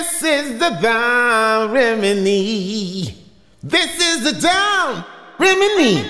This is the down remedy. This is the down remedy.